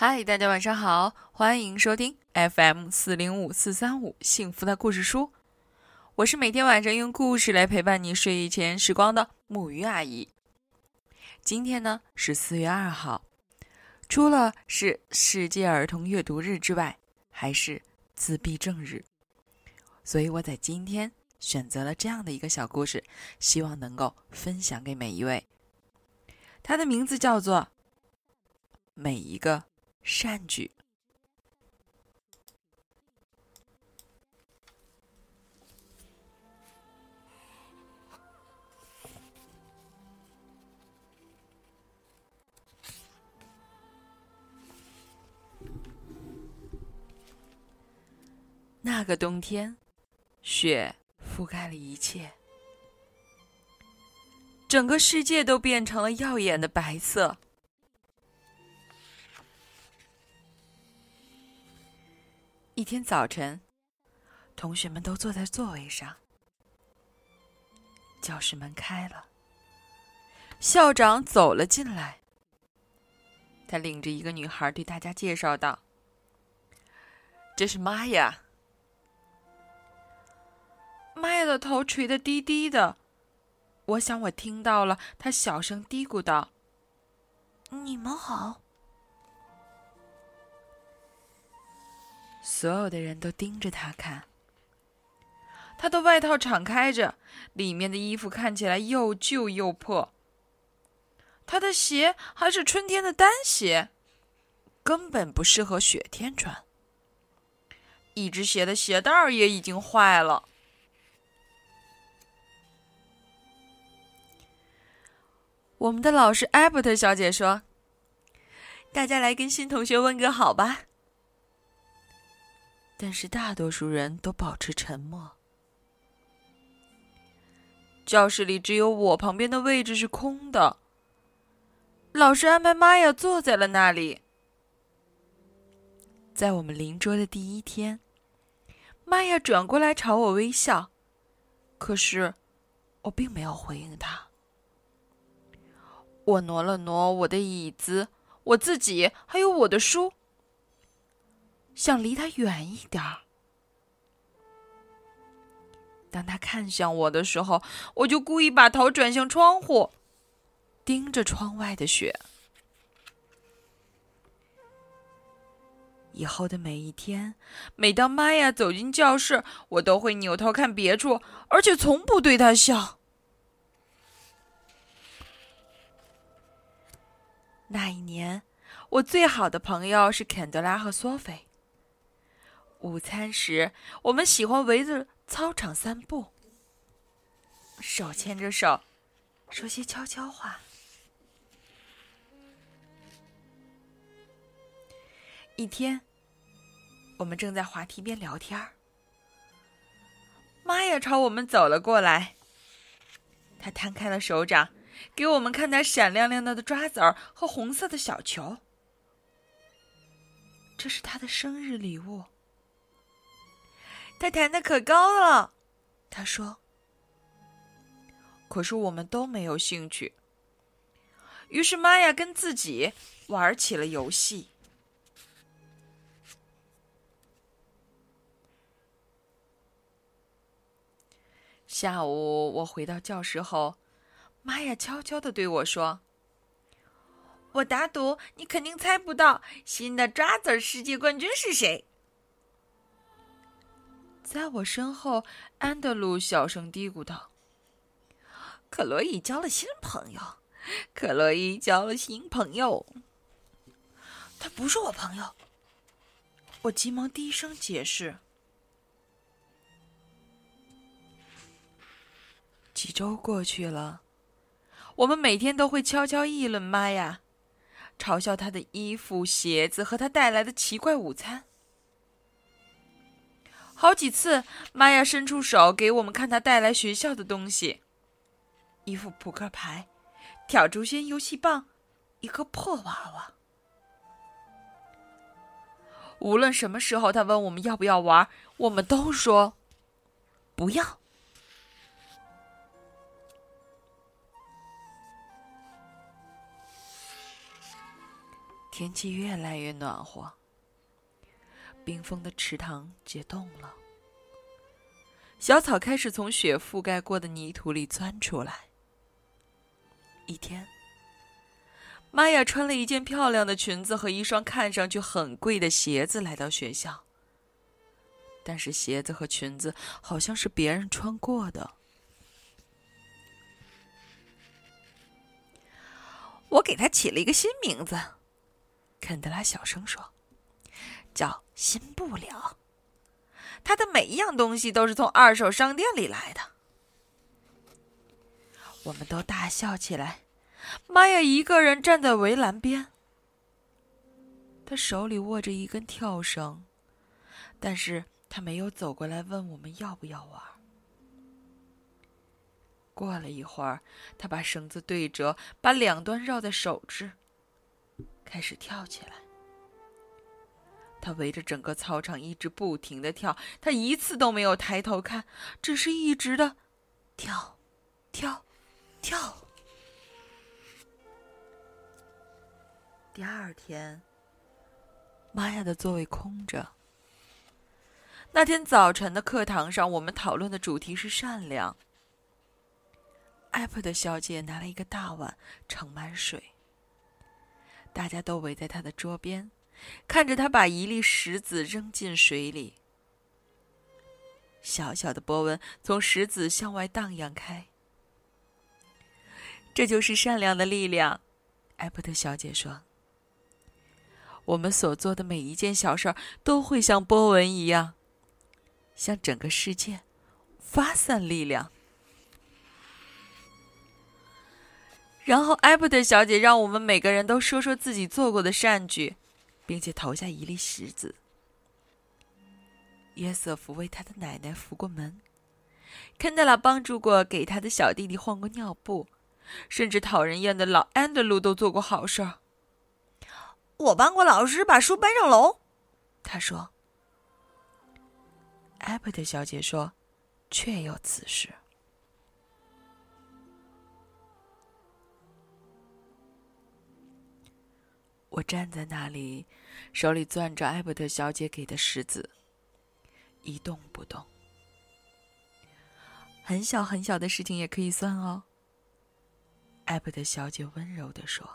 嗨，大家晚上好，欢迎收听 FM 四零五四三五幸福的故事书。我是每天晚上用故事来陪伴你睡前时光的木鱼阿姨。今天呢是四月二号，除了是世界儿童阅读日之外，还是自闭症日，所以我在今天选择了这样的一个小故事，希望能够分享给每一位。它的名字叫做《每一个》。善举。那个冬天，雪覆盖了一切，整个世界都变成了耀眼的白色。一天早晨，同学们都坐在座位上。教室门开了，校长走了进来。他领着一个女孩对大家介绍道：“这是玛雅。”玛雅的头垂得低低的，我想我听到了，他小声嘀咕道：“你们好。”所有的人都盯着他看。他的外套敞开着，里面的衣服看起来又旧又破。他的鞋还是春天的单鞋，根本不适合雪天穿。一只鞋的鞋带儿也已经坏了。我们的老师艾伯特小姐说：“大家来跟新同学问个好吧。”但是大多数人都保持沉默。教室里只有我旁边的位置是空的。老师安排玛雅坐在了那里。在我们邻桌的第一天，玛雅转过来朝我微笑，可是我并没有回应他。我挪了挪我的椅子，我自己还有我的书。想离他远一点儿。当他看向我的时候，我就故意把头转向窗户，盯着窗外的雪。以后的每一天，每当玛雅走进教室，我都会扭头看别处，而且从不对他笑。那一年，我最好的朋友是肯德拉和索菲。午餐时，我们喜欢围着操场散步，手牵着手，说些悄悄话。一天，我们正在滑梯边聊天儿，妈呀，朝我们走了过来。他摊开了手掌，给我们看那闪亮亮的的抓子儿和红色的小球，这是他的生日礼物。他弹的可高了，他说。可是我们都没有兴趣。于是玛雅跟自己玩起了游戏。下午我回到教室后，玛雅悄悄的对我说：“我打赌你肯定猜不到新的抓子世界冠军是谁。”在我身后，安德鲁小声嘀咕道：“克洛伊交了新朋友，克洛伊交了新朋友。他不是我朋友。”我急忙低声解释。几周过去了，我们每天都会悄悄议论玛雅，嘲笑她的衣服、鞋子和她带来的奇怪午餐。好几次，玛雅伸出手给我们看她带来学校的东西：一副扑克牌、挑竹仙游戏棒、一个破娃娃。无论什么时候，他问我们要不要玩，我们都说不要。天气越来越暖和，冰封的池塘结冻了，小草开始从雪覆盖过的泥土里钻出来。一天，玛雅穿了一件漂亮的裙子和一双看上去很贵的鞋子来到学校，但是鞋子和裙子好像是别人穿过的。我给他起了一个新名字，肯德拉小声说：“叫新布了。他的每一样东西都是从二手商店里来的。”我们都大笑起来。玛雅一个人站在围栏边，他手里握着一根跳绳，但是他没有走过来问我们要不要玩。过了一会儿，他把绳子对折，把两端绕在手指，开始跳起来。他围着整个操场一直不停的跳，他一次都没有抬头看，只是一直的跳，跳，跳。第二天，玛雅的座位空着。那天早晨的课堂上，我们讨论的主题是善良。艾普的小姐拿了一个大碗，盛满水。大家都围在她的桌边，看着他把一粒石子扔进水里。小小的波纹从石子向外荡漾开。这就是善良的力量，艾伯特小姐说。我们所做的每一件小事都会像波纹一样，向整个世界发散力量。然后，艾伯特小姐让我们每个人都说说自己做过的善举，并且投下一粒石子。约瑟夫为他的奶奶扶过门，肯德拉帮助过给他的小弟弟换过尿布，甚至讨人厌的老安德鲁都做过好事儿。我帮过老师把书搬上楼，他说。艾伯特小姐说：“确有此事。”我站在那里，手里攥着艾伯特小姐给的石子，一动不动。很小很小的事情也可以算哦。艾伯特小姐温柔地说。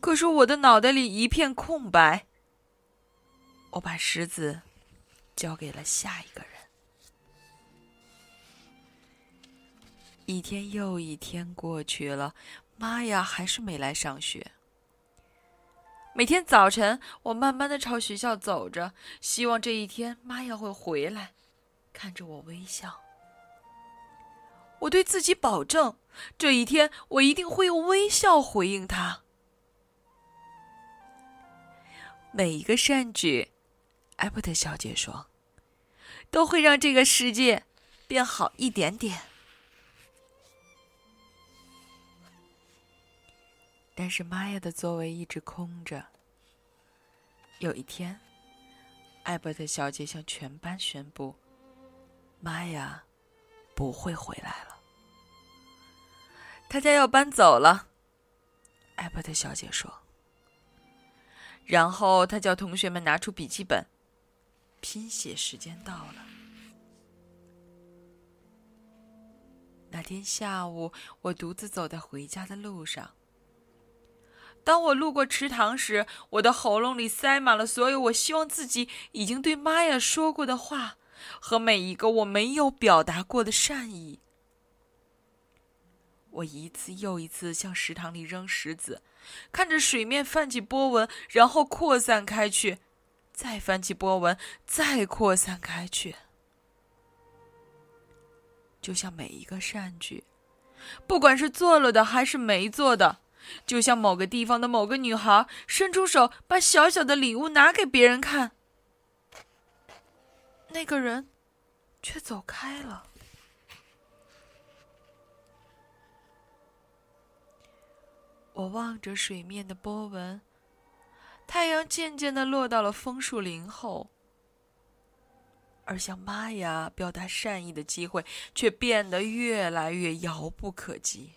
可是我的脑袋里一片空白。我把石子交给了下一个人。一天又一天过去了，妈呀，还是没来上学。每天早晨，我慢慢的朝学校走着，希望这一天妈要会回来，看着我微笑。我对自己保证，这一天我一定会用微笑回应他。每一个善举，艾伯特小姐说，都会让这个世界变好一点点。但是玛雅的座位一直空着。有一天，艾伯特小姐向全班宣布：“玛雅不会回来了，她家要搬走了。”艾伯特小姐说。然后他叫同学们拿出笔记本，拼写时间到了。那天下午，我独自走在回家的路上。当我路过池塘时，我的喉咙里塞满了所有我希望自己已经对玛雅说过的话，和每一个我没有表达过的善意。我一次又一次向池塘里扔石子，看着水面泛起波纹，然后扩散开去，再泛起波纹，再扩散开去。就像每一个善举，不管是做了的还是没做的，就像某个地方的某个女孩伸出手，把小小的礼物拿给别人看，那个人却走开了。我望着水面的波纹，太阳渐渐的落到了枫树林后，而向玛雅表达善意的机会却变得越来越遥不可及。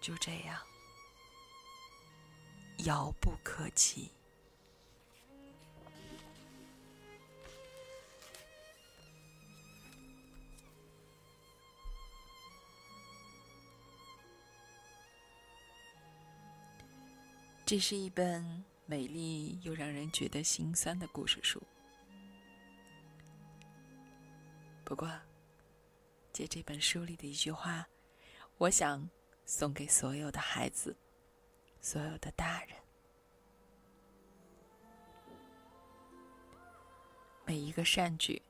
就这样遥不可及。这是一本美丽又让人觉得心酸的故事书。不过，借这本书里的一句话，我想送给所有的孩子，所有的大人：每一个善举，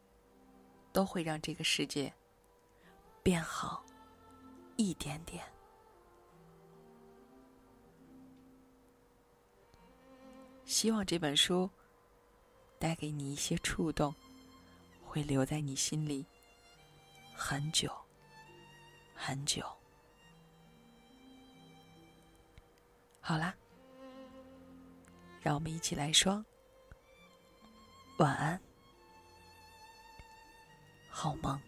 都会让这个世界变好一点点。希望这本书带给你一些触动，会留在你心里很久很久。好啦，让我们一起来说晚安，好梦。